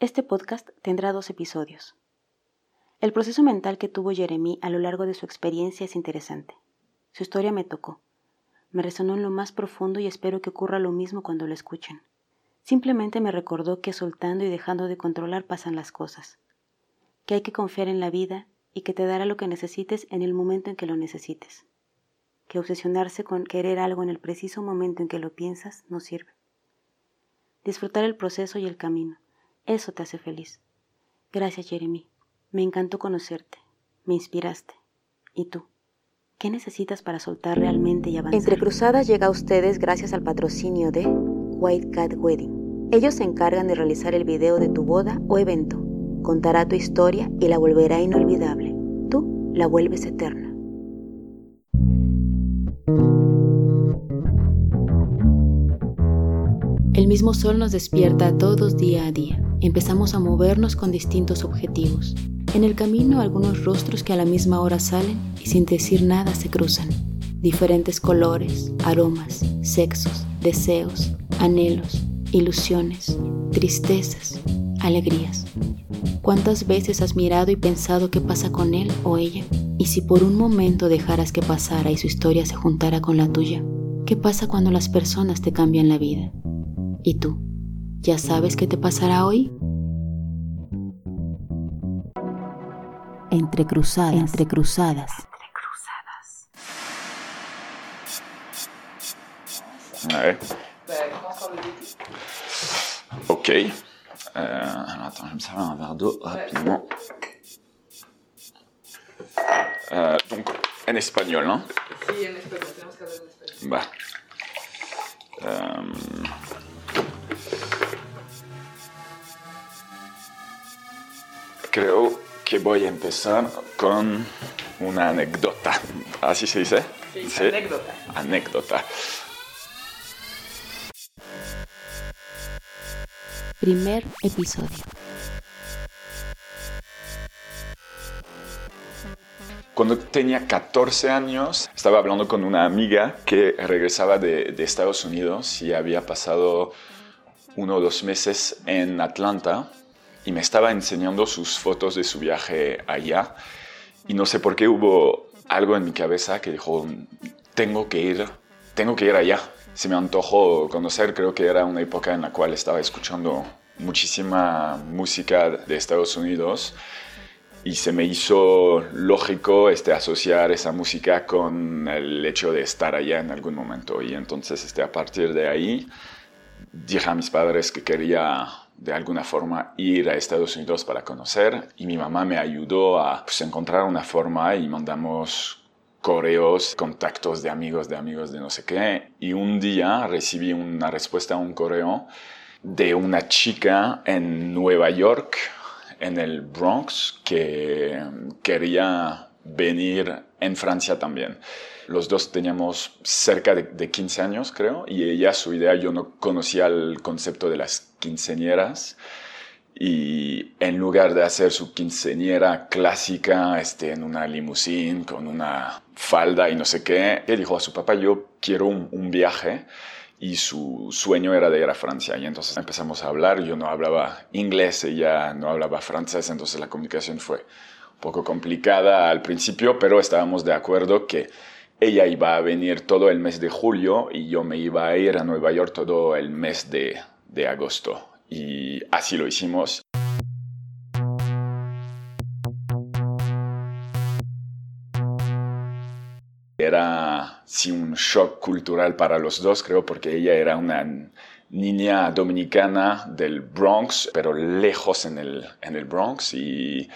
Este podcast tendrá dos episodios. El proceso mental que tuvo Jeremy a lo largo de su experiencia es interesante. Su historia me tocó. Me resonó en lo más profundo y espero que ocurra lo mismo cuando lo escuchen. Simplemente me recordó que soltando y dejando de controlar pasan las cosas, que hay que confiar en la vida y que te dará lo que necesites en el momento en que lo necesites, que obsesionarse con querer algo en el preciso momento en que lo piensas no sirve. Disfrutar el proceso y el camino, eso te hace feliz. Gracias, Jeremy. Me encantó conocerte, me inspiraste. ¿Y tú? ¿Qué necesitas para soltar realmente y avanzar? Entre Cruzadas llega a ustedes gracias al patrocinio de White Cat Wedding. Ellos se encargan de realizar el video de tu boda o evento. Contará tu historia y la volverá inolvidable. Tú la vuelves eterna. El mismo sol nos despierta todos día a día. Empezamos a movernos con distintos objetivos. En el camino algunos rostros que a la misma hora salen y sin decir nada se cruzan. Diferentes colores, aromas, sexos, deseos, anhelos, ilusiones, tristezas, alegrías. ¿Cuántas veces has mirado y pensado qué pasa con él o ella? Y si por un momento dejaras que pasara y su historia se juntara con la tuya, ¿qué pasa cuando las personas te cambian la vida? ¿Y tú? ¿Ya sabes qué te pasará hoy? Entre cruzadas, entre cruzadas. A ver. Ok. Euh, alors attends, je vais me servir un verre d'eau rapidement. Euh, donc, en espagnol, hein Sí, en español, tenemos que hablar en español. Va. Euh, Creo que voy a empezar con una anécdota. ¿Así se dice? Sí, anécdota. Anécdota. Primer episodio. Cuando tenía 14 años, estaba hablando con una amiga que regresaba de, de Estados Unidos y había pasado uno o dos meses en Atlanta y me estaba enseñando sus fotos de su viaje allá. Y no sé por qué hubo algo en mi cabeza que dijo, tengo que ir, tengo que ir allá. Se me antojó conocer, creo que era una época en la cual estaba escuchando muchísima música de Estados Unidos y se me hizo lógico este, asociar esa música con el hecho de estar allá en algún momento. Y entonces este, a partir de ahí dije a mis padres que quería de alguna forma ir a Estados Unidos para conocer y mi mamá me ayudó a pues, encontrar una forma y mandamos correos, contactos de amigos, de amigos de no sé qué. Y un día recibí una respuesta a un correo de una chica en Nueva York, en el Bronx, que quería venir en Francia también. Los dos teníamos cerca de, de 15 años, creo, y ella, su idea, yo no conocía el concepto de las quinceañeras. Y en lugar de hacer su quinceañera clásica este, en una limusín con una falda y no sé qué, él dijo a su papá, yo quiero un, un viaje y su sueño era de ir a Francia. Y entonces empezamos a hablar, yo no hablaba inglés, ella no hablaba francés, entonces la comunicación fue un poco complicada al principio, pero estábamos de acuerdo que ella iba a venir todo el mes de julio y yo me iba a ir a Nueva York todo el mes de, de agosto. Y así lo hicimos. Era un shock cultural para los dos, creo, porque ella era una niña dominicana del Bronx, pero lejos en el, en el Bronx y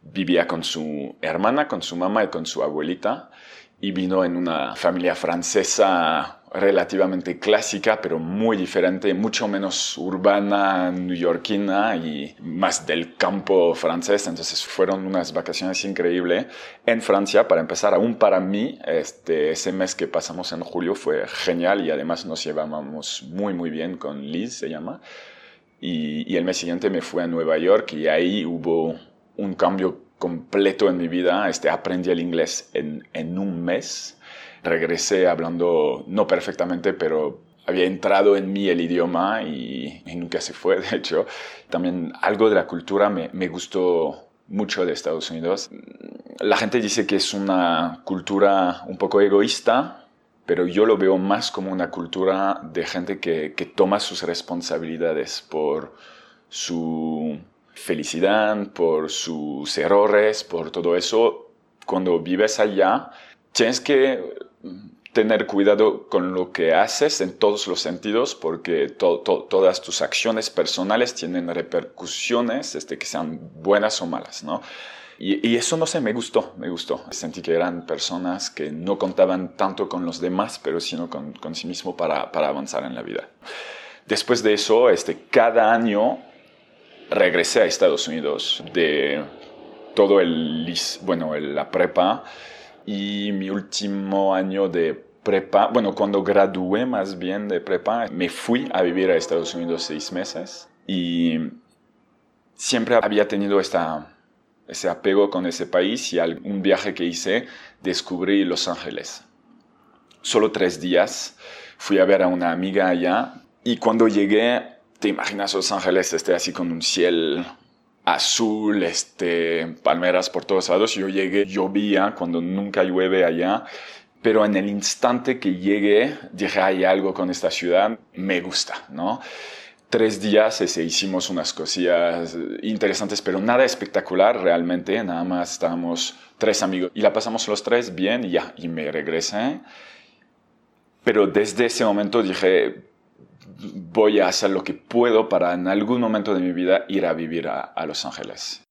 vivía con su hermana, con su mamá y con su abuelita y vino en una familia francesa relativamente clásica, pero muy diferente, mucho menos urbana, neoyorquina y más del campo francés. Entonces fueron unas vacaciones increíbles en Francia. Para empezar, aún para mí, este, ese mes que pasamos en julio fue genial y además nos llevábamos muy, muy bien con Liz, se llama. Y, y el mes siguiente me fui a Nueva York y ahí hubo un cambio completo en mi vida. Este, aprendí el inglés en, en un mes regresé hablando, no perfectamente, pero había entrado en mí el idioma y, nunca se fue, de hecho. También algo de la cultura me, me gustó mucho de Estados Unidos. La gente dice que es una cultura un poco egoísta, pero yo lo veo más como una cultura de gente que, que toma sus responsabilidades por su felicidad, por sus errores, por todo eso. Cuando vives allá, tienes que tener cuidado con lo que haces en todos los sentidos porque todas tus acciones personales tienen repercusiones, este, que sean buenas o malas, ¿no? Y, eso no sé, me gustó, me gustó. Sentí que eran personas que no contaban tanto con los demás, pero sino con, con sí mismo para, para, avanzar en la vida. Después de eso, este, cada año regresé a Estados Unidos de todo el, bueno, la prepa y mi último año de prepa, bueno, cuando gradué más bien de prepa, me fui a vivir a Estados Unidos seis meses y siempre había tenido esta ese apego con ese país y un viaje que hice descubrí Los Ángeles. Solo tres días fui a ver a una amiga allá y cuando llegué, te imaginas Los Ángeles este, así con un cielo azul, este, palmeras por todos lados. Yo llegué, llovía cuando nunca llueve allá, pero en el instante que llegué dije, hay algo con esta ciudad, me gusta, ¿no? tres días ese, hicimos unas cosillas interesantes, pero nada espectacular realmente, nada más estábamos tres amigos y la pasamos los tres bien y ya, y me regresé. Pero desde ese momento dije, voy a hacer lo que puedo para en algún momento de mi vida ir a vivir a, Los Ángeles.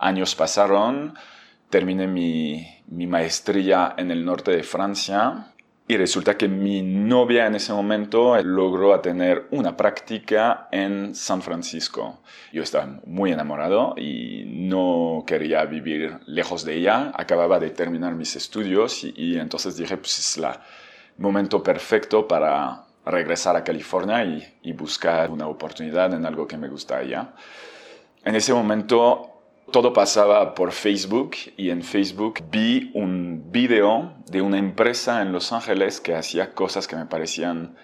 Años pasaron, terminé mi, mi maestría en el norte de Francia y resulta que mi novia en ese momento logró tener una práctica en San Francisco. Yo estaba muy enamorado y no quería vivir lejos de ella. Acababa de terminar mis estudios y, entonces dije, pues es el momento perfecto para regresar a California y, y buscar una oportunidad en algo que me gusta allá. En ese momento todo pasaba por Facebook y en Facebook vi un video de una empresa en Los Ángeles que hacía cosas que me parecían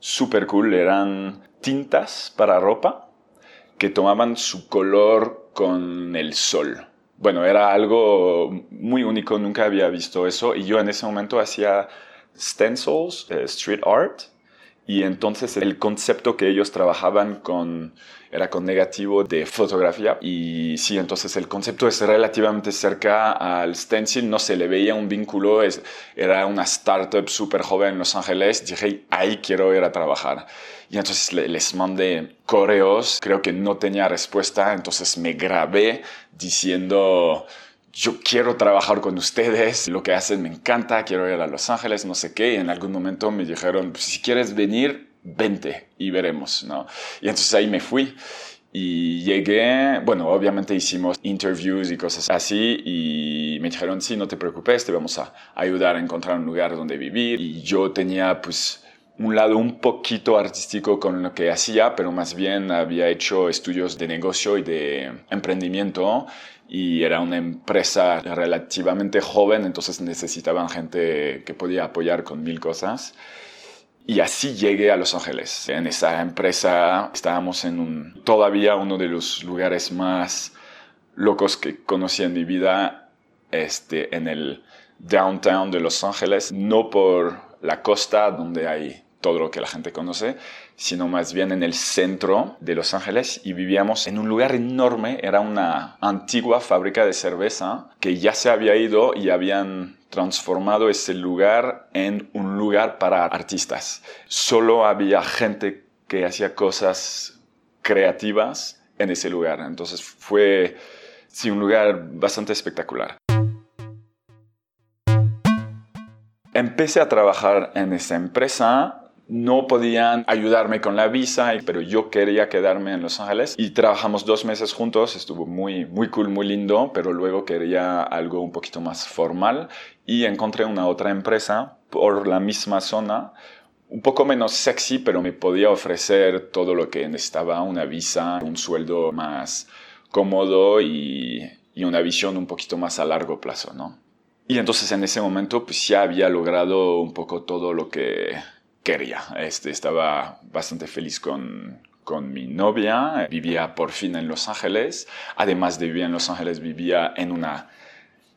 súper cool. Eran tintas para ropa que tomaban su color con el sol. Bueno, era algo muy único, nunca había visto eso y yo en ese momento hacía stencils, street art, y entonces el concepto que ellos trabajaban con era con negativo de fotografía y sí, entonces el concepto es relativamente cerca al stencil, no se le veía un vínculo, es, era una startup súper joven en Los Ángeles, dije, ahí quiero ir a trabajar. Y entonces les mandé correos, creo que no tenía respuesta, entonces me grabé diciendo yo quiero trabajar con ustedes, lo que hacen me encanta, quiero ir a Los Ángeles, no sé qué, y en algún momento me dijeron, pues, si quieres venir, vente y veremos, ¿no? Y entonces ahí me fui y llegué, bueno, obviamente hicimos interviews y cosas así y me dijeron, sí, no te preocupes, te vamos a ayudar a encontrar un lugar donde vivir y yo tenía pues un lado un poquito artístico con lo que hacía, pero más bien había hecho estudios de negocio y de emprendimiento y era una empresa relativamente joven, entonces necesitaban gente que podía apoyar con mil cosas. Y así llegué a Los Ángeles. En esa empresa estábamos en un, todavía uno de los lugares más locos que conocí en mi vida, este, en el downtown de Los Ángeles, no por la costa donde hay todo lo que la gente conoce, sino más bien en el centro de Los Ángeles y vivíamos en un lugar enorme, era una antigua fábrica de cerveza que ya se había ido y habían transformado ese lugar en un lugar para artistas. Solo había gente que hacía cosas creativas en ese lugar, entonces fue sí, un lugar bastante espectacular. Empecé a trabajar en esa empresa no podían ayudarme con la visa, pero yo quería quedarme en Los Ángeles y trabajamos dos meses juntos, estuvo muy, muy cool, muy lindo, pero luego quería algo un poquito más formal y encontré una otra empresa por la misma zona, un poco menos sexy, pero me podía ofrecer todo lo que necesitaba, una visa, un sueldo más cómodo y, y, una visión un poquito más a largo plazo, ¿no? Y entonces en ese momento pues ya había logrado un poco todo lo que quería. Este, estaba bastante feliz con, con mi novia, vivía por fin en Los Ángeles. Además de vivir en Los Ángeles, vivía en una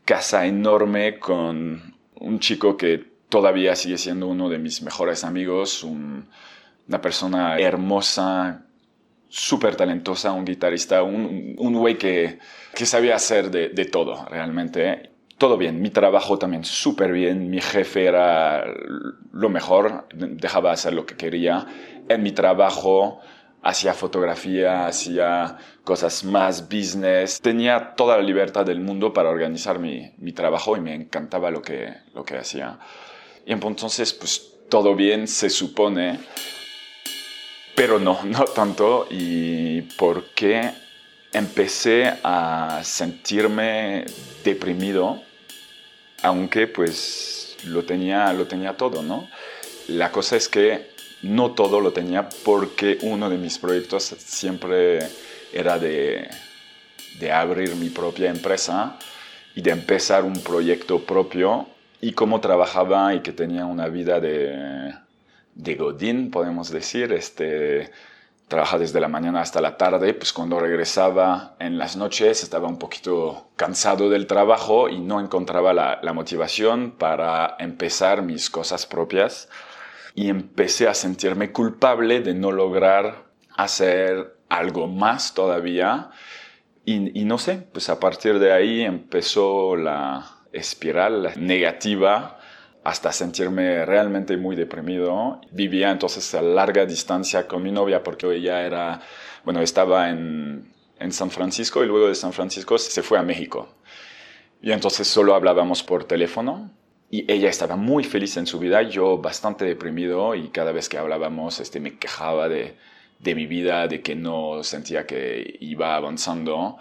casa enorme con un chico que todavía sigue siendo uno de mis mejores amigos, una persona hermosa, súper talentosa, un guitarrista, un, un güey que, que sabía hacer de, de todo realmente todo bien, mi trabajo también súper bien, mi jefe era lo mejor, dejaba hacer lo que quería. En mi trabajo hacía fotografía, hacía cosas más business, tenía toda la libertad del mundo para organizar mi, mi trabajo y me encantaba lo que, lo que hacía. Y entonces, pues todo bien, se supone, pero no, no tanto. ¿Y por qué empecé a sentirme deprimido? Aunque pues lo tenía, lo tenía todo, ¿no? La cosa es que no todo lo tenía porque uno de mis proyectos siempre era de, de abrir mi propia empresa y de empezar un proyecto propio y cómo trabajaba y que tenía una vida de, de godín, podemos decir, este, trabaja desde la mañana hasta la tarde, pues cuando regresaba en las noches estaba un poquito cansado del trabajo y no encontraba la, motivación para empezar mis cosas propias. Y empecé a sentirme culpable de no lograr hacer algo más todavía. Y, y no sé, pues a partir de ahí empezó la espiral negativa hasta sentirme realmente muy deprimido. Vivía entonces a larga distancia con mi novia porque ella era, bueno, estaba en, en San Francisco y luego de San Francisco se fue a México. Y entonces solo hablábamos por teléfono y ella estaba muy feliz en su vida, yo bastante deprimido y cada vez que hablábamos este, me quejaba de, de mi vida, de que no sentía que iba avanzando,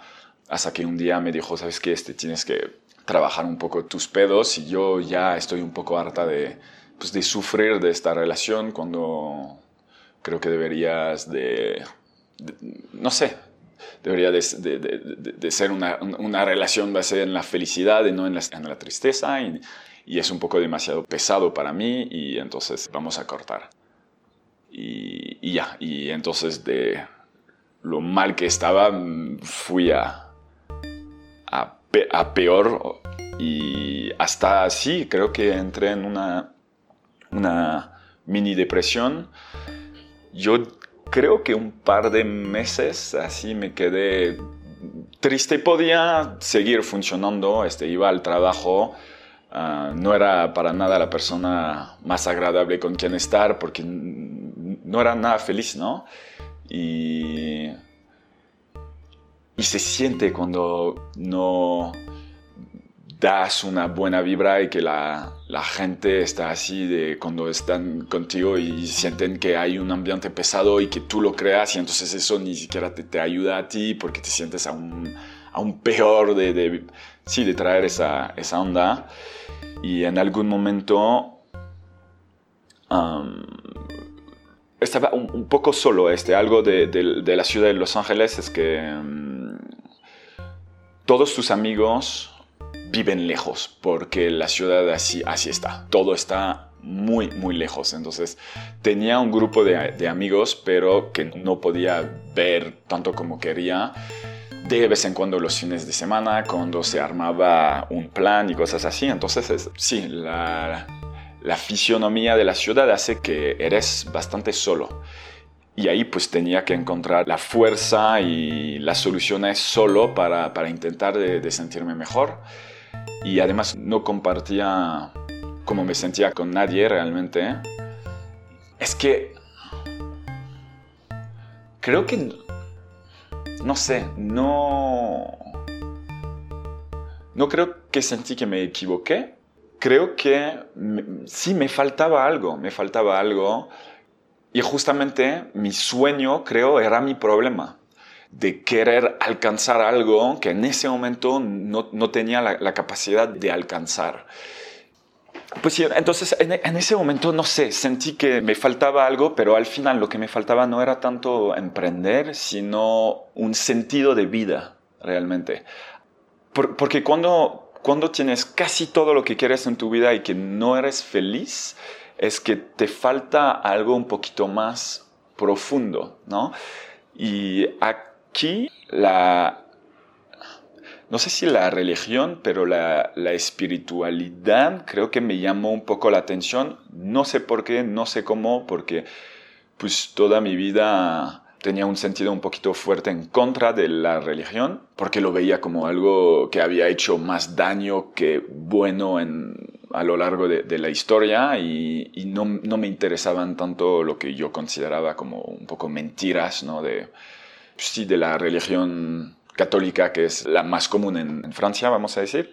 hasta que un día me dijo, ¿sabes qué? Este, tienes que trabajar un poco tus pedos y yo ya estoy un poco harta de, pues, de sufrir de esta relación cuando creo que deberías de, no sé, debería de, de, de ser una, una, relación basada en la felicidad y no en la, en la tristeza y, y, es un poco demasiado pesado para mí y entonces vamos a cortar. Y, y ya, y entonces de lo mal que estaba fui a, a a peor y hasta así creo que entré en una, una mini depresión. Yo creo que un par de meses así me quedé triste. Podía seguir funcionando, este, iba al trabajo. Ah, no era para nada la persona más agradable con quien estar porque no era nada feliz, ¿no? Y y se siente cuando no das una buena vibra y que la, la, gente está así de cuando están contigo y sienten que hay un ambiente pesado y que tú lo creas y entonces eso ni siquiera te, te ayuda a ti porque te sientes aún, aún peor de, de, sí, de traer esa, esa onda. Y en algún momento estaba un, poco solo este algo de, de, la ciudad de Los Ángeles es que todos tus amigos viven lejos porque la ciudad así, así está. Todo está muy, muy lejos. Entonces tenía un grupo de, de, amigos, pero que no podía ver tanto como quería. De vez en cuando los fines de semana, cuando se armaba un plan y cosas así. Entonces, sí, la, la fisionomía de la ciudad hace que eres bastante solo. Y ahí pues tenía que encontrar la fuerza y las soluciones solo para, para intentar de, sentirme mejor. Y además no compartía cómo me sentía con nadie realmente. Es que creo que, no sé, no... No creo que sentí que me equivoqué. Creo que sí me faltaba algo, me faltaba algo y justamente mi sueño, creo, era mi problema de querer alcanzar algo que en ese momento no, no tenía la, capacidad de alcanzar. Pues sí, entonces en, ese momento, no sé, sentí que me faltaba algo, pero al final lo que me faltaba no era tanto emprender, sino un sentido de vida. realmente. porque cuando, cuando tienes casi todo lo que quieres en tu vida y que no eres feliz, es que te falta algo un poquito más profundo, ¿no? Y aquí la, no sé si la religión, pero la, espiritualidad creo que me llamó un poco la atención. No sé por qué, no sé cómo, porque pues toda mi vida tenía un sentido un poquito fuerte en contra de la religión, porque lo veía como algo que había hecho más daño que bueno en, a lo largo de, la historia y, no, no, me interesaban tanto lo que yo consideraba como un poco mentiras, ¿no? De, sí, de la religión católica, que es la más común en, en Francia, vamos a decir.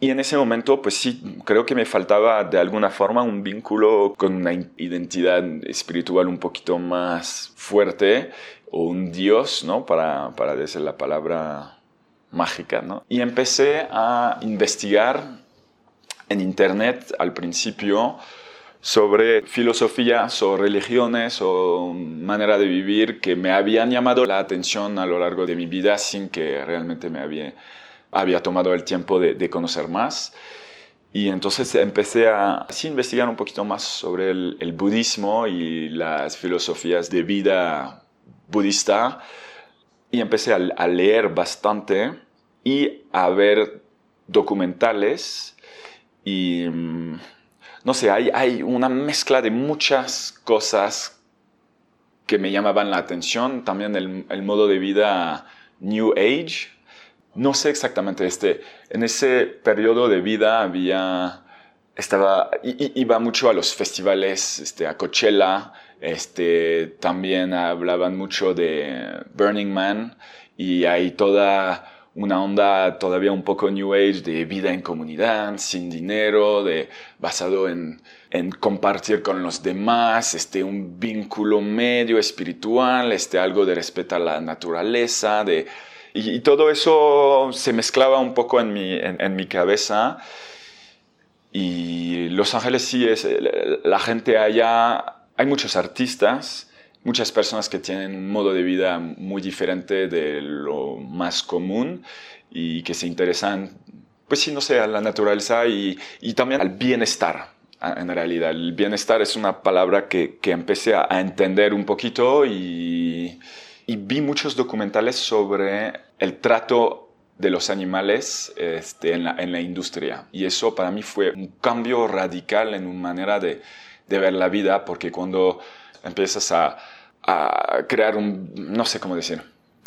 Y en ese momento, pues sí, creo que me faltaba de alguna forma un vínculo con una identidad espiritual un poquito más fuerte o un dios, ¿no? Para, para decir la palabra mágica, ¿no? Y empecé a investigar en internet al principio sobre filosofías o religiones o manera de vivir que me habían llamado la atención a lo largo de mi vida sin que realmente me había había tomado el tiempo de, conocer más. Y entonces empecé a investigar un poquito más sobre el, budismo y las filosofías de vida budista. Y empecé a, leer bastante y a ver documentales. Y mm, no sé, hay, hay una mezcla de muchas cosas que me llamaban la atención. También el, modo de vida New Age, no sé exactamente, este, en ese periodo de vida había, estaba, iba mucho a los festivales, este, a Coachella, este, también hablaban mucho de Burning Man y hay toda una onda todavía un poco New Age de vida en comunidad, sin dinero, de, basado en, en compartir con los demás, este, un vínculo medio espiritual, este, algo de respeto a la naturaleza, de y, todo eso se mezclaba un poco en mi, en, mi cabeza. Y Los Ángeles sí es, la gente allá, hay muchos artistas, muchas personas que tienen un modo de vida muy diferente de lo más común y que se interesan, pues sí, no sé, a la naturaleza y, y también al bienestar. En realidad, el bienestar es una palabra que, que empecé a entender un poquito y, y vi muchos documentales sobre el trato de los animales este, en, la, en, la, industria. Y eso para mí fue un cambio radical en una manera de, de ver la vida, porque cuando empiezas a, a, crear un, no sé cómo decir,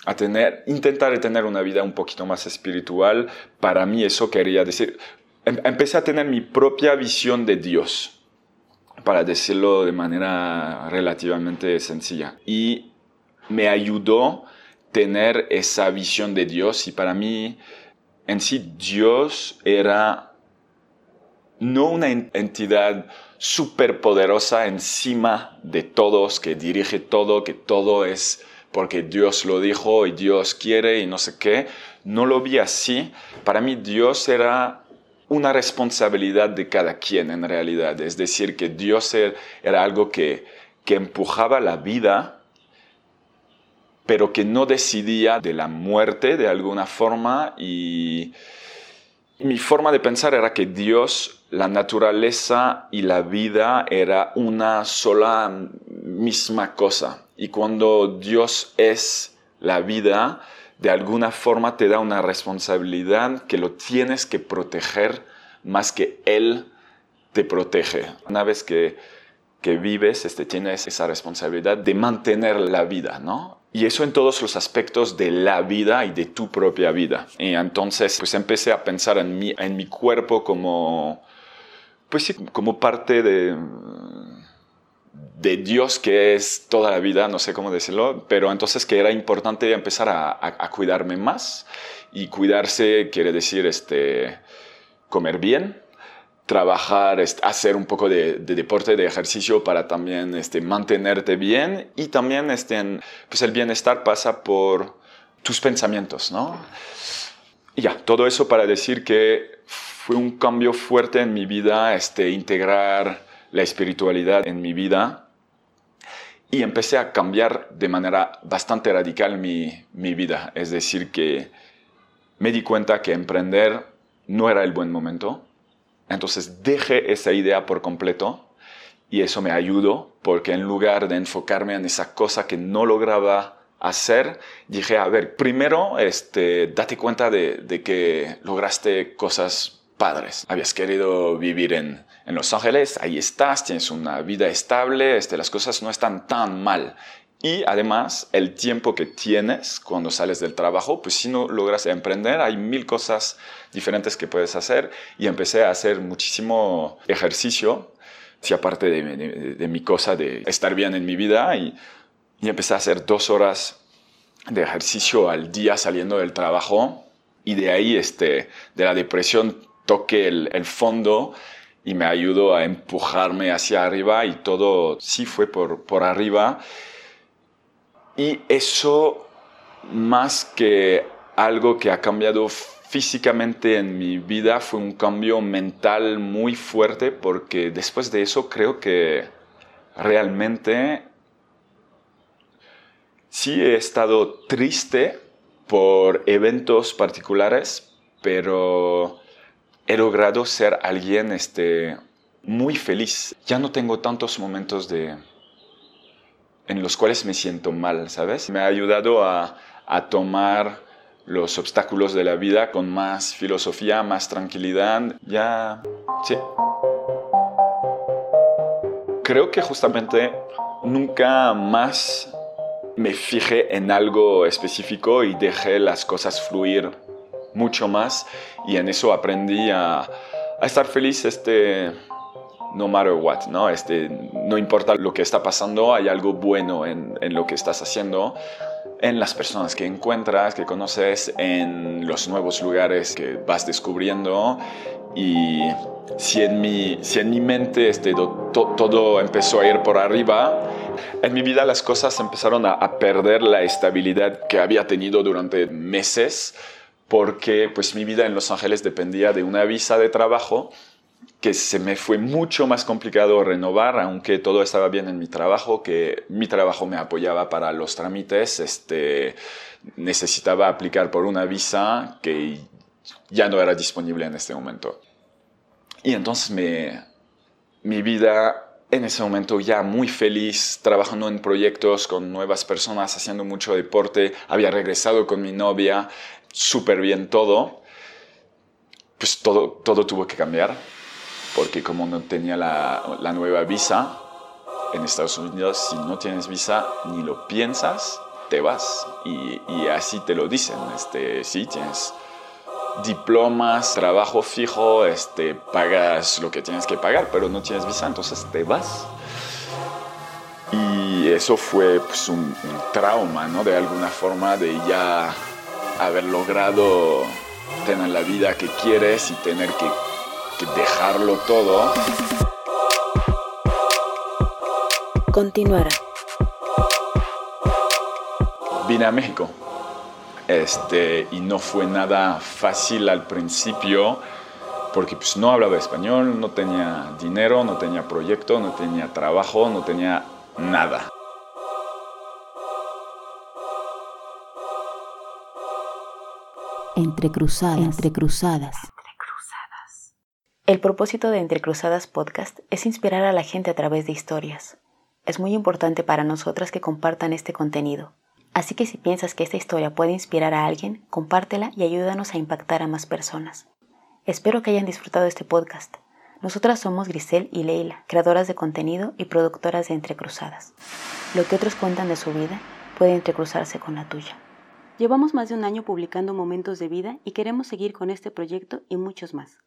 a tener, intentar tener una vida un poquito más espiritual, para mí eso quería decir, em, empecé a tener mi propia visión de Dios, para decirlo de manera relativamente sencilla. Y me ayudó tener esa visión de Dios y para mí en sí Dios era no una entidad superpoderosa encima de todos, que dirige todo, que todo es porque Dios lo dijo y Dios quiere y no sé qué. No lo vi así. Para mí Dios era una responsabilidad de cada quien en realidad. Es decir, que Dios er-, era algo que, que empujaba la vida pero que no decidía de la muerte de alguna forma y mi forma de pensar era que Dios, la naturaleza y la vida era una sola misma cosa. Y cuando Dios es la vida, de alguna forma te da una responsabilidad que lo tienes que proteger más que Él te protege. Una vez que, que vives, este, tienes esa responsabilidad de mantener la vida, ¿no? Y eso en todos los aspectos de la vida y de tu propia vida. Y entonces, pues empecé a pensar en mi, en mi cuerpo como, pues sí, como parte de, de Dios que es toda la vida, no sé cómo decirlo, pero entonces que era importante empezar a, cuidarme más. Y cuidarse quiere decir este, comer bien, trabajar, hacer un poco de, deporte, de ejercicio para también este, mantenerte bien y también este, pues el bienestar pasa por tus pensamientos, ¿no? Y ya, todo eso para decir que fue un cambio fuerte en mi vida, este, integrar la espiritualidad en mi vida y empecé a cambiar de manera bastante radical mi, mi vida. Es decir, que me di cuenta que emprender no era el buen momento. Entonces dejé esa idea por completo y eso me ayudó porque en lugar de enfocarme en esa cosa que no lograba hacer, dije, a ver, primero, este, date cuenta de, de que lograste cosas padres. Habías querido vivir en, en, Los Ángeles, ahí estás, tienes una vida estable, este, las cosas no están tan mal. Y además, el tiempo que tienes cuando sales del trabajo, pues si no logras emprender, hay mil cosas diferentes que puedes hacer. Y empecé a hacer muchísimo ejercicio, si aparte de, de, de, mi cosa de estar bien en mi vida. Y, y empecé a hacer dos horas de ejercicio al día saliendo del trabajo. Y de ahí, este, de la depresión, toqué el, el fondo y me ayudó a empujarme hacia arriba y todo sí fue por, por arriba. Y eso, más que algo que ha cambiado físicamente en mi vida, fue un cambio mental muy fuerte porque después de eso creo que realmente sí he estado triste por eventos particulares, pero he logrado ser alguien este, muy feliz. Ya no tengo tantos momentos de, en los cuales me siento mal, ¿sabes? Me ha ayudado a, a tomar los obstáculos de la vida con más filosofía, más tranquilidad. Ya, sí. Creo que justamente nunca más me fijé en algo específico y dejé las cosas fluir mucho más y en eso aprendí a, a estar feliz este no matter what, ¿no? Este, no importa lo que está pasando, hay algo bueno en, en, lo que estás haciendo, en las personas que encuentras, que conoces, en los nuevos lugares que vas descubriendo. Y si en mi, si en mi mente este, to, todo empezó a ir por arriba, en mi vida las cosas empezaron a, a perder la estabilidad que había tenido durante meses, porque pues mi vida en Los Ángeles dependía de una visa de trabajo que se me fue mucho más complicado renovar, aunque todo estaba bien en mi trabajo, que mi trabajo me apoyaba para los trámites, este, necesitaba aplicar por una visa que ya no era disponible en este momento. Y entonces me, mi vida en ese momento ya muy feliz, trabajando en proyectos con nuevas personas, haciendo mucho deporte, había regresado con mi novia, súper bien todo, pues todo, todo tuvo que cambiar porque como no tenía la, la, nueva visa en Estados Unidos, si no tienes visa ni lo piensas, te vas. Y, así te lo dicen, este, sí, tienes diplomas, trabajo fijo, este, pagas lo que tienes que pagar, pero no tienes visa, entonces te vas. Y eso fue pues, un, un trauma, ¿no? De alguna forma, de ya haber logrado tener la vida que quieres y tener que dejarlo todo. Continuará. Vine a México. Este, y no fue nada fácil al principio porque pues, no hablaba español, no tenía dinero, no tenía proyecto, no tenía trabajo, no tenía nada. Entre cruzadas, entre cruzadas. El propósito de Entre Cruzadas Podcast es inspirar a la gente a través de historias. Es muy importante para nosotras que compartan este contenido. Así que si piensas que esta historia puede inspirar a alguien, compártela y ayúdanos a impactar a más personas. Espero que hayan disfrutado este podcast. Nosotras somos Grisel y Leila, creadoras de contenido y productoras de Entre Cruzadas. Lo que otros cuentan de su vida puede entrecruzarse con la tuya. Llevamos más de un año publicando momentos de vida y queremos seguir con este proyecto y muchos más.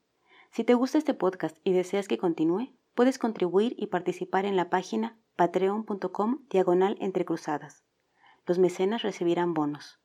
Si te gusta este podcast y deseas que continúe, puedes contribuir y participar en la página patreon.com diagonal entre cruzadas. Los mecenas recibirán bonos.